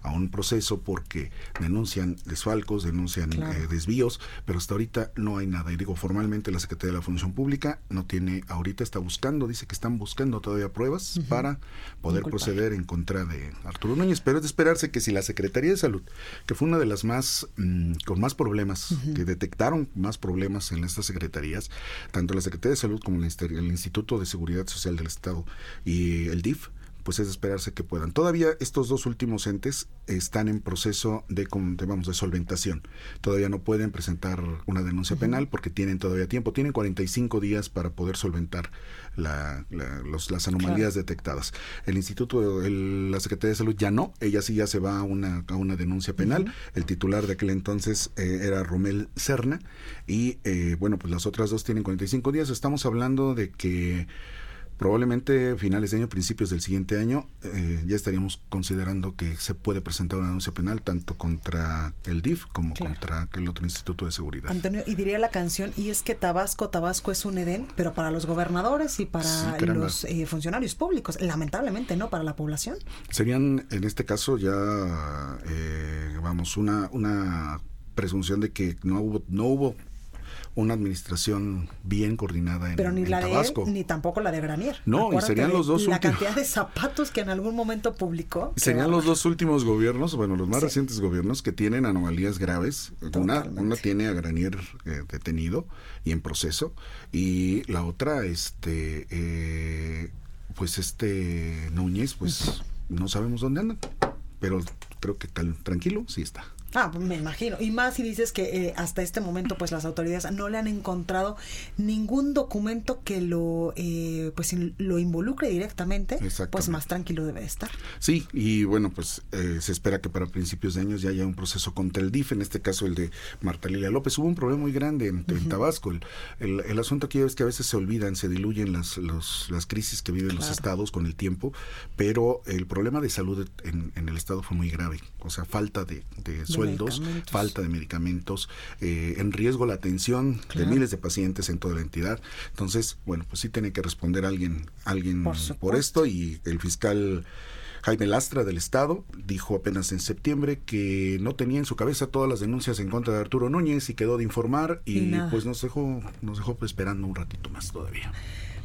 a un proceso porque denuncian desfalcos, denuncian eh, desvíos, pero hasta ahorita no hay nada. Y digo, formalmente la Secretaría de la Función Pública no tiene, ahorita está buscando, dice que están buscando todavía pruebas para poder proceder en contra de Arturo Núñez, pero es de esperarse que si la Secretaría de Salud, que fue una de las más, mm, con más problemas, que detectaron más problemas en estas secretarías, tanto la Secretaría de Salud como el Instituto de Seguridad Social del Estado y el DIF, pues es esperarse que puedan. Todavía estos dos últimos entes están en proceso de, vamos, de solventación. Todavía no pueden presentar una denuncia penal porque tienen todavía tiempo. Tienen 45 días para poder solventar la, las anomalías detectadas. El Instituto, el, la Secretaría de Salud ya no. Ella sí ya se va a una, a una denuncia penal. El titular de aquel entonces eh, era Romel Serna. Y eh, bueno, pues las otras dos tienen 45 días. Estamos hablando de que probablemente finales de año, principios del siguiente año, eh, ya estaríamos considerando que se puede presentar una denuncia penal tanto contra el DIF como contra el otro Instituto de Seguridad. Antonio, y diría la canción, y es que Tabasco, Tabasco es un Edén, pero para los gobernadores y para los eh, funcionarios públicos, lamentablemente no para la población. Serían, en este caso, ya, eh, vamos, una, una presunción de que no hubo, no hubo una administración bien coordinada en Pero ni la Tabasco. de él, ni tampoco la de Granier. No, y serían los dos La cantidad de zapatos que en algún momento publicó. Serían los dos últimos gobiernos, bueno, los más recientes gobiernos que tienen anomalías graves. Una, una tiene a Granier eh, detenido y en proceso, y la otra, este, eh, pues este Núñez, pues no sabemos dónde anda, pero creo que tranquilo sí está. Ah, me imagino. Y más si dices que eh, hasta este momento, pues las autoridades no le han encontrado ningún documento que lo, eh, pues lo involucre directamente, pues más tranquilo debe estar. Sí, y bueno, pues eh, se espera que para principios de años ya haya un proceso contra el DIF, en este caso el de Marta Lilia López. Hubo un problema muy grande en, Tabasco. El, el, asunto aquí es que a veces se olvidan, se diluyen las, las crisis que viven los estados con el tiempo, pero el problema de salud en, el estado fue muy grave. O sea, falta de, de sueldos, falta de medicamentos, eh, en riesgo la atención de miles de pacientes en toda la entidad. Entonces, bueno, pues sí tiene que responder alguien, alguien por, esto y el fiscal Jaime Lastra del Estado dijo apenas en septiembre que no tenía en su cabeza todas las denuncias en contra de Arturo Núñez y quedó de informar y, pues nos dejó, nos dejó esperando un ratito más todavía.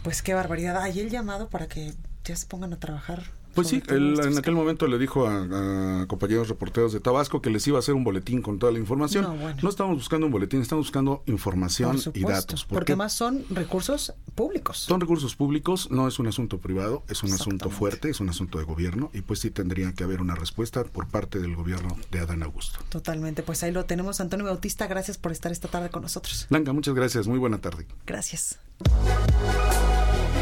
Pues qué barbaridad. Hay el llamado para que ya se pongan a trabajar pues sí, él en aquel momento le dijo a, compañeros reporteros de Tabasco que les iba a hacer un boletín con toda la información. No, estamos buscando un boletín, estamos buscando información y datos. porque más son recursos públicos. Son recursos públicos, no es un asunto privado, es un asunto fuerte, es un asunto de gobierno y pues sí tendría que haber una respuesta por parte del gobierno de Adán Augusto. Totalmente, pues ahí lo tenemos. Antonio Bautista, gracias por estar esta tarde con nosotros. Blanca, muchas gracias, muy buena tarde. Gracias.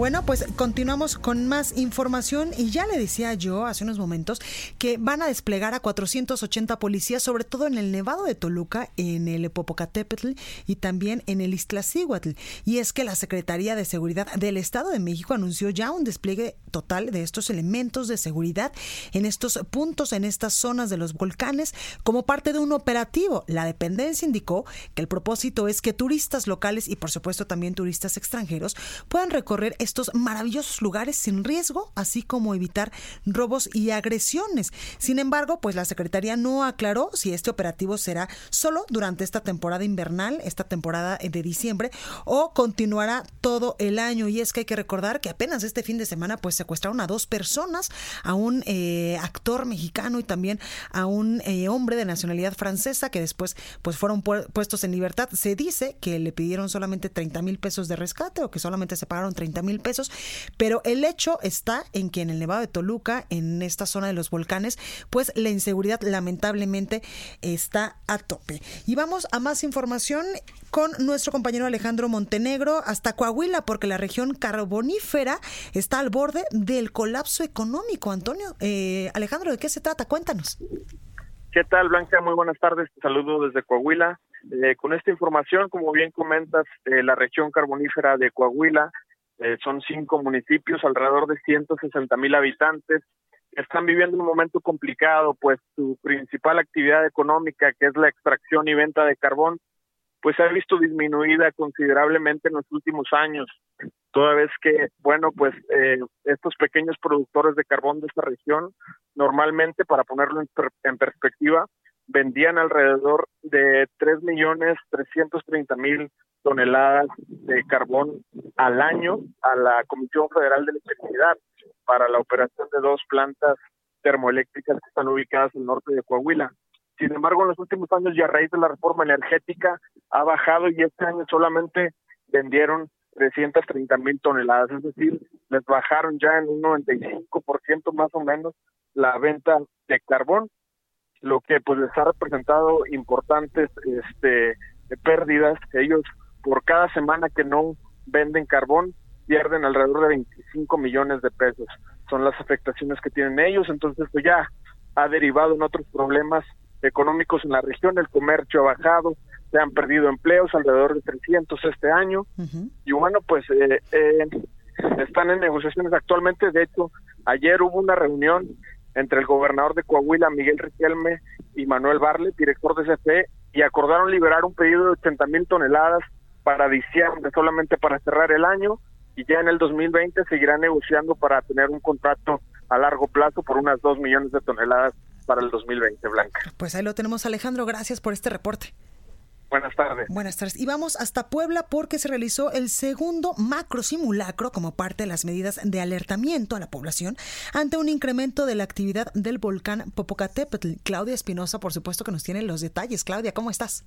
Bueno, pues continuamos con más información y ya le decía yo hace unos momentos que van a desplegar a 480 policías, sobre todo en el Nevado de Toluca, en el Popocatépetl y también en el Iztaccíhuatl. Y es que la Secretaría de Seguridad del Estado de México anunció ya un despliegue total de estos elementos de seguridad en estos puntos, en estas zonas de los volcanes, como parte de un operativo. La dependencia indicó que el propósito es que turistas locales y por supuesto también turistas extranjeros puedan recorrer estos maravillosos lugares sin riesgo, así como evitar robos y agresiones. Sin embargo, pues la Secretaría no aclaró si este operativo será solo durante esta temporada invernal, esta temporada de diciembre, o continuará todo el año. Y es que hay que recordar que apenas este fin de semana pues secuestraron a dos personas, a un eh, actor mexicano y también a un eh, hombre de nacionalidad francesa que después pues fueron puestos en libertad. Se dice que le pidieron solamente 30 mil pesos de rescate o que solamente se pagaron 30 mil pesos, pero el hecho está en que en el Nevado de Toluca, en esta zona de los volcanes, pues la inseguridad lamentablemente está a tope. Y vamos a más información con nuestro compañero Alejandro Montenegro hasta Coahuila, porque la región carbonífera está al borde del colapso económico. Antonio, eh, Alejandro, ¿de qué se trata? Cuéntanos. ¿Qué tal, Blanca? Muy buenas tardes. Te saludo desde Coahuila. Eh, con esta información, como bien comentas, eh, la región carbonífera de Coahuila eh, son cinco municipios, alrededor de 160 mil habitantes, están viviendo un momento complicado, pues su principal actividad económica, que es la extracción y venta de carbón, pues se ha visto disminuida considerablemente en los últimos años, toda vez que, bueno, pues eh, estos pequeños productores de carbón de esta región, normalmente, para ponerlo en, perspectiva, vendían alrededor de tres millones trescientos treinta mil toneladas de carbón al año a la Comisión Federal de Electricidad para la operación de dos plantas termoeléctricas que están ubicadas el norte de Coahuila. Sin embargo, en los últimos años y a raíz de la reforma energética ha bajado y este año solamente vendieron 330 mil toneladas, es decir, les bajaron ya en un 95% más o menos la venta de carbón, lo que pues les ha representado importantes este pérdidas. Ellos por cada semana que no venden carbón pierden alrededor de 25 millones de pesos. Son las afectaciones que tienen ellos, entonces pues ya ha derivado en otros problemas económicos en la región, el comercio ha bajado, se han perdido empleos, alrededor de 300 este año, y bueno, pues eh, eh, están en negociaciones actualmente, de hecho, ayer hubo una reunión entre el gobernador de Coahuila, Miguel Riquelme, y Manuel Barle, director de CFE, y acordaron liberar un pedido de 80 mil toneladas para diciembre, solamente para cerrar el año, y ya en el 2020 seguirán negociando para tener un contrato a largo plazo por unas 2 millones de toneladas para el 2020, Blanca. Pues ahí lo tenemos, Alejandro. Gracias por este reporte. Buenas tardes. Buenas tardes. Y vamos hasta Puebla porque se realizó el segundo macro simulacro como parte de las medidas de alertamiento a la población ante un incremento de la actividad del volcán Popocatépetl. Claudia Espinosa, por supuesto, que nos tiene los detalles. Claudia, ¿cómo estás?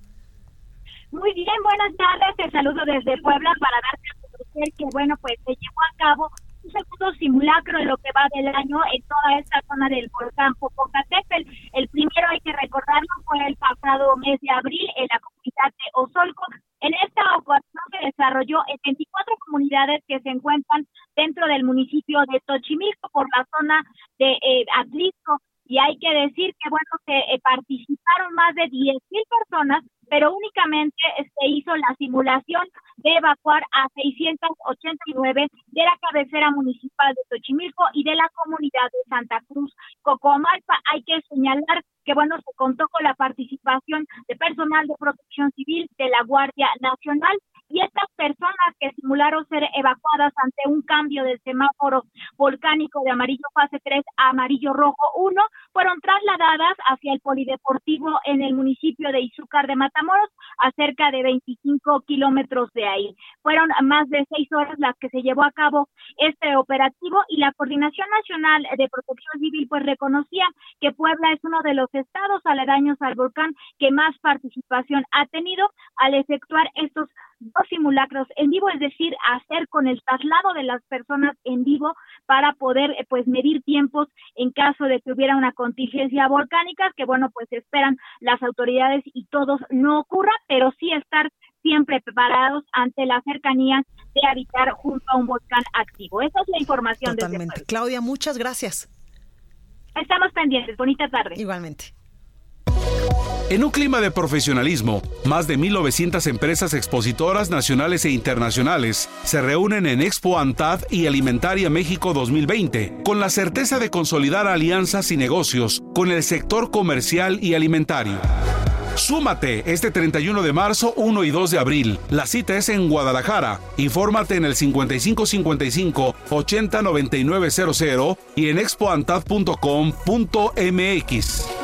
Muy bien, buenas tardes. Te saludo desde Puebla para darte a conocer que, bueno, pues se llevó a cabo un segundo simulacro en lo que va del año en toda esta zona del volcán Popocatépetl. El primero, hay que recordarlo, fue el pasado mes de abril en la comunidad de Osolco. En esta ocasión se desarrolló en 24 comunidades que se encuentran dentro del municipio de Tochimilco por la zona de eh, Atlisco. Y hay que decir que, bueno, se eh, participaron más de 10.000 personas pero únicamente se hizo la simulación de evacuar a 689 de la cabecera municipal de Xochimilco y de la comunidad de Santa Cruz Cocomalpa. Hay que señalar que bueno, se contó con la participación de personal de protección civil de la Guardia Nacional y estas personas que simularon ser evacuadas ante un cambio del semáforo volcánico de amarillo fase 3 a amarillo rojo 1 fueron trasladadas hacia el polideportivo en el municipio de Izúcar de Matamoros, a cerca de 25 kilómetros de ahí. Fueron más de seis horas las que se llevó a cabo este operativo y la Coordinación Nacional de Protección Civil pues reconocía que Puebla es uno de los estados aledaños al volcán que más participación ha tenido al efectuar estos dos simulacros en vivo, es decir, hacer con el traslado de las personas en vivo para poder eh, pues medir tiempos en caso de que hubiera una contingencia volcánica, que bueno, pues esperan las autoridades y todos no ocurra, pero sí estar siempre preparados ante la cercanía de habitar junto a un volcán activo. Esa es la información. Totalmente. Claudia, muchas gracias. Estamos pendientes. Bonita tarde. Igualmente. En un clima de profesionalismo, más de 1.900 empresas expositoras nacionales e internacionales se reúnen en Expo Antad y Alimentaria México 2020, con la certeza de consolidar alianzas y negocios con el sector comercial y alimentario. Súmate este 31 de marzo, 1 y 2 de abril. La cita es en Guadalajara. Infórmate en el 5555 809900 y en expoantad.com.mx.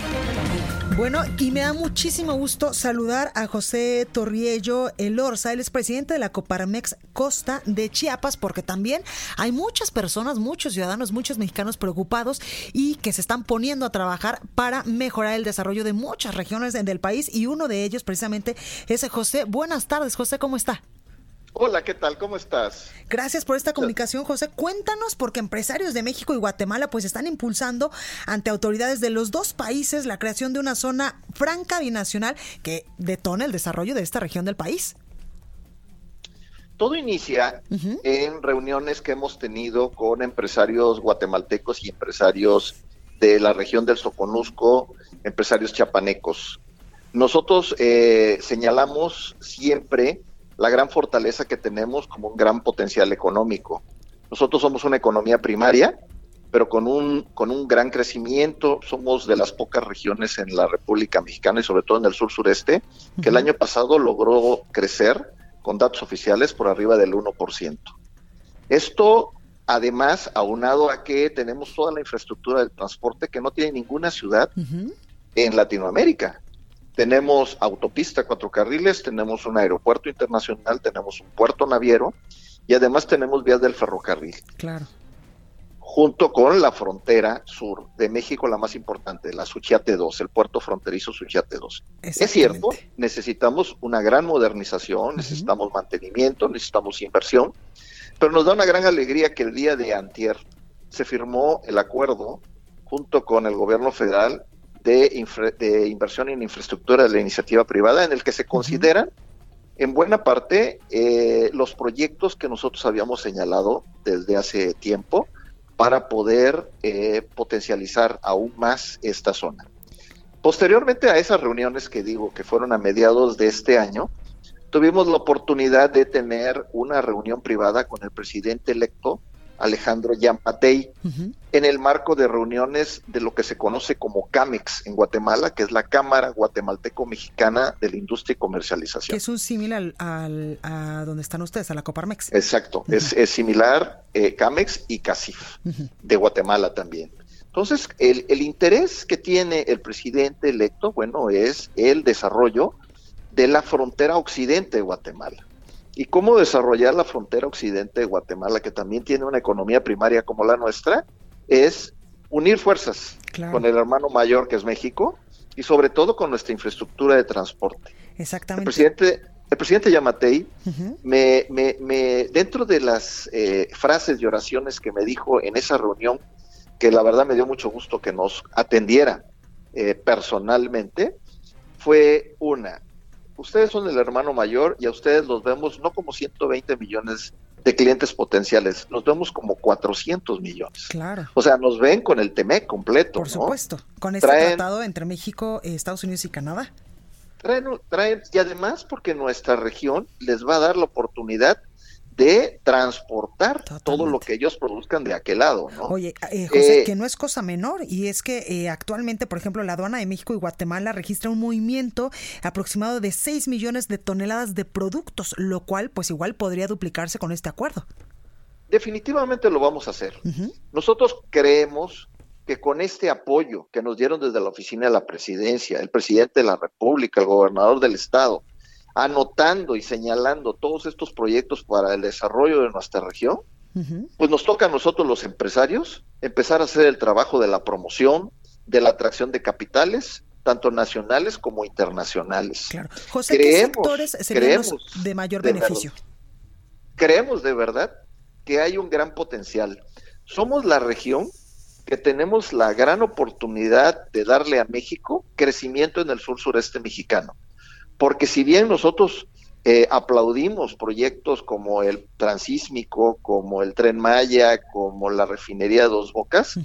Bueno, y me da muchísimo gusto saludar a José Torriello Elorza, él es presidente de la Coparmex Costa de Chiapas, porque también hay muchas personas, muchos ciudadanos, muchos mexicanos preocupados y que se están poniendo a trabajar para mejorar el desarrollo de muchas regiones del país y uno de ellos precisamente es José. Buenas tardes, José, ¿cómo está? Hola, ¿qué tal? ¿Cómo estás? Gracias por esta comunicación, José. Cuéntanos, porque empresarios de México y Guatemala pues están impulsando ante autoridades de los dos países la creación de una zona franca binacional que detone el desarrollo de esta región del país. Todo inicia en reuniones que hemos tenido con empresarios guatemaltecos y empresarios de la región del Soconusco, empresarios chapanecos. Nosotros eh, señalamos siempre la gran fortaleza que tenemos como un gran potencial económico. Nosotros somos una economía primaria, pero con un, con un gran crecimiento. Somos de las pocas regiones en la República Mexicana y sobre todo en el sur sureste, que el año pasado logró crecer con datos oficiales por arriba del 1%. Esto, además, aunado a que tenemos toda la infraestructura del transporte que no tiene ninguna ciudad en Latinoamérica tenemos autopista cuatro carriles, tenemos un aeropuerto internacional, tenemos un puerto naviero y además tenemos vías del ferrocarril. Claro. Junto con la frontera sur de México, la más importante, la Suchiate 2, el puerto fronterizo Suchiate 2. Es cierto, necesitamos una gran modernización, necesitamos mantenimiento, necesitamos inversión, pero nos da una gran alegría que el día de antier se firmó el acuerdo junto con el gobierno federal de, inversión en infraestructura de la iniciativa privada, en el que se consideran en buena parte eh, los proyectos que nosotros habíamos señalado desde hace tiempo para poder eh, potencializar aún más esta zona. Posteriormente a esas reuniones que digo que fueron a mediados de este año, tuvimos la oportunidad de tener una reunión privada con el presidente electo Alejandro Yamatei, en el marco de reuniones de lo que se conoce como CAMEX en Guatemala, que es la Cámara Guatemalteco-Mexicana de la Industria y Comercialización. Que es un similar al, a donde están ustedes, a la Coparmex. Exacto, es, similar eh, CAMEX y CACIF, de Guatemala también. Entonces, el, el interés que tiene el presidente electo, bueno, es el desarrollo de la frontera occidente de Guatemala y cómo desarrollar la frontera occidente de Guatemala, que también tiene una economía primaria como la nuestra, es unir fuerzas con el hermano mayor que es México y sobre todo con nuestra infraestructura de transporte. Exactamente. El presidente, el presidente Yamatei, me, me, dentro de las eh, frases y oraciones que me dijo en esa reunión, que la verdad me dio mucho gusto que nos atendiera eh, personalmente, fue una, ustedes son el hermano mayor y a ustedes los vemos no como 120 millones de clientes potenciales, los vemos como 400 millones. Claro. O sea, nos ven con el TEMEC completo. Por supuesto, con este tratado entre México, Estados Unidos y Canadá. Traen, traen, y además porque nuestra región les va a dar la oportunidad de transportar todo lo que ellos produzcan de aquel lado. ¿no? Oye, eh, José, eh, que no es cosa menor y es que eh, actualmente, por ejemplo, la aduana de México y Guatemala registra un movimiento aproximado de 6 millones de toneladas de productos, lo cual pues igual podría duplicarse con este acuerdo. Definitivamente lo vamos a hacer. Nosotros creemos que con este apoyo que nos dieron desde la oficina de la presidencia, el presidente de la República, el gobernador del estado, anotando y señalando todos estos proyectos para el desarrollo de nuestra región, pues nos toca a nosotros los empresarios empezar a hacer el trabajo de la promoción, de la atracción de capitales, tanto nacionales como internacionales. Claro. José, ¿qué sectores serían de mayor beneficio? creemos de verdad que hay un gran potencial. Somos la región que tenemos la gran oportunidad de darle a México crecimiento en el sur sureste mexicano porque si bien nosotros eh, aplaudimos proyectos como el transísmico, como el tren Maya, como la refinería de Dos Bocas,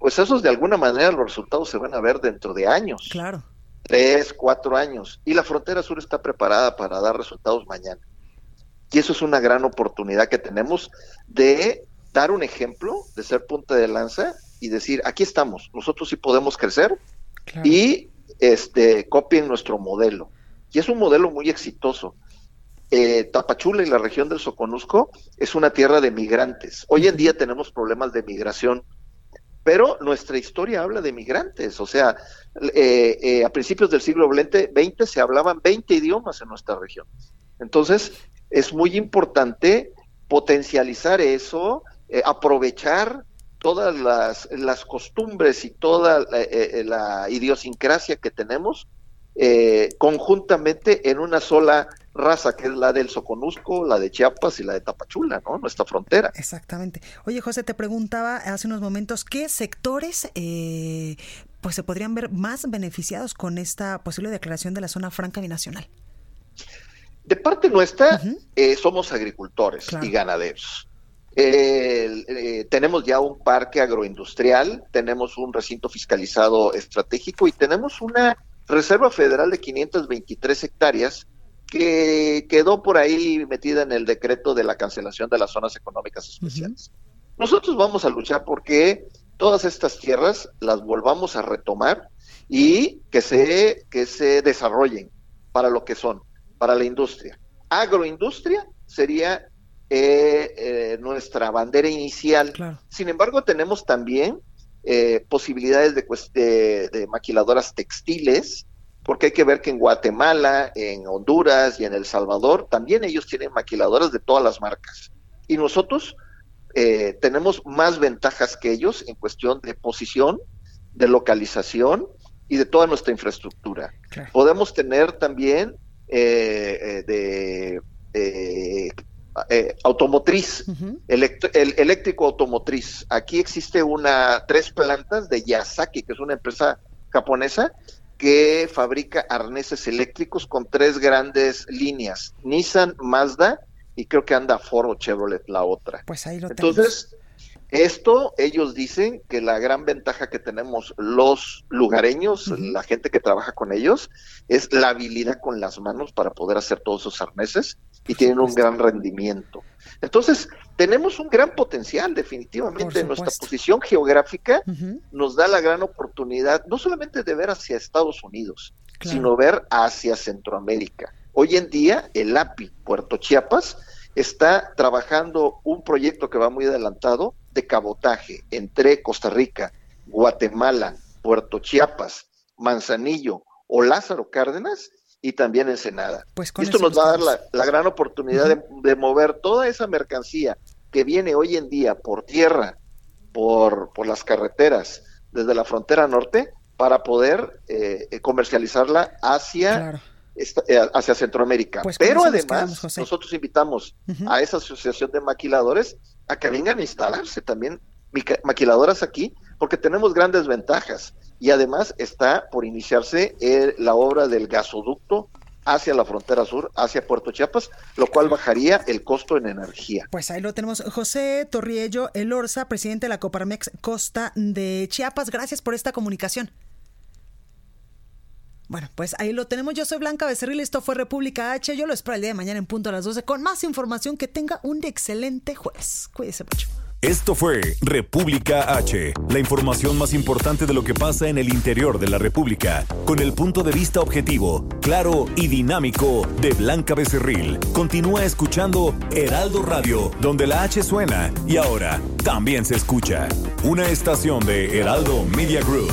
pues esos de alguna manera los resultados se van a ver dentro de años. Claro. Tres, cuatro años. Y la frontera sur está preparada para dar resultados mañana. Y eso es una gran oportunidad que tenemos de dar un ejemplo, de ser punta de lanza y decir, aquí estamos, nosotros sí podemos crecer y este, copien nuestro modelo. Y es un modelo muy exitoso. Eh, Tapachula y la región del Soconusco es una tierra de migrantes. Hoy en día tenemos problemas de migración, pero nuestra historia habla de migrantes. O sea, eh, eh, a principios del siglo XX se hablaban 20 idiomas en nuestra región. Entonces, es muy importante potencializar eso, aprovechar todas las, las, costumbres y toda la, idiosincrasia que tenemos conjuntamente en una sola raza, que es la del Soconusco, la de Chiapas y la de Tapachula, ¿no? Nuestra frontera. Exactamente. Oye, José, te preguntaba hace unos momentos, ¿qué sectores eh, pues se podrían ver más beneficiados con esta posible declaración de la zona franca binacional? De parte nuestra, eh, somos agricultores y ganaderos. Eh, tenemos ya un parque agroindustrial, tenemos un recinto fiscalizado estratégico y tenemos una reserva federal de 523 hectáreas que quedó por ahí metida en el decreto de la cancelación de las zonas económicas especiales. Nosotros vamos a luchar porque todas estas tierras las volvamos a retomar y que se, que se desarrollen para lo que son, para la industria. Agroindustria sería eh, eh, nuestra bandera inicial. Sin embargo, tenemos también eh, posibilidades de, de, maquiladoras textiles, porque hay que ver que en Guatemala, en Honduras y en El Salvador también ellos tienen maquiladoras de todas las marcas. Y nosotros eh, tenemos más ventajas que ellos en cuestión de posición, de localización y de toda nuestra infraestructura. Podemos tener también eh, eh, automotriz, el eléctrico automotriz. Aquí existe una tres plantas de Yasaki, que es una empresa japonesa que fabrica arneses eléctricos con tres grandes líneas, Nissan, Mazda y creo que anda Ford o Chevrolet la otra. Pues ahí lo Entonces, esto ellos dicen que la gran ventaja que tenemos los lugareños, la gente que trabaja con ellos, es la habilidad con las manos para poder hacer todos esos arneses y tienen un gran rendimiento. Entonces, tenemos un gran potencial, definitivamente. Nuestra posición geográfica nos da la gran oportunidad, no solamente de ver hacia Estados Unidos, sino ver hacia Centroamérica. Hoy en día, el API Puerto Chiapas está trabajando un proyecto que va muy adelantado de cabotaje entre Costa Rica, Guatemala, Puerto Chiapas, Manzanillo o Lázaro Cárdenas y también Ensenada. Pues Esto nos va a dar la, gran oportunidad de, mover toda esa mercancía que viene hoy en día por tierra, por, por las carreteras, desde la frontera norte, para poder eh, comercializarla hacia, eh, hacia Centroamérica. Pues Pero además, nosotros invitamos a esa asociación de maquiladores a que vengan a instalarse también maquiladoras aquí, porque tenemos grandes ventajas y además está por iniciarse eh, la obra del gasoducto hacia la frontera sur, hacia Puerto Chiapas, lo cual bajaría el costo en energía. Pues ahí lo tenemos. José Torriello Elorza, presidente de la Coparmex Costa de Chiapas, gracias por esta comunicación. Bueno, pues ahí lo tenemos. Yo soy Blanca Becerril, esto fue República H. Yo lo espero el día de mañana en punto a las 12 con más información. Que tenga un excelente jueves. Cuídese mucho. Esto fue República H, la información más importante de lo que pasa en el interior de la República, con el punto de vista objetivo, claro y dinámico de Blanca Becerril. Continúa escuchando Heraldo Radio, donde la H suena y ahora también se escucha. Una estación de Heraldo Media Group.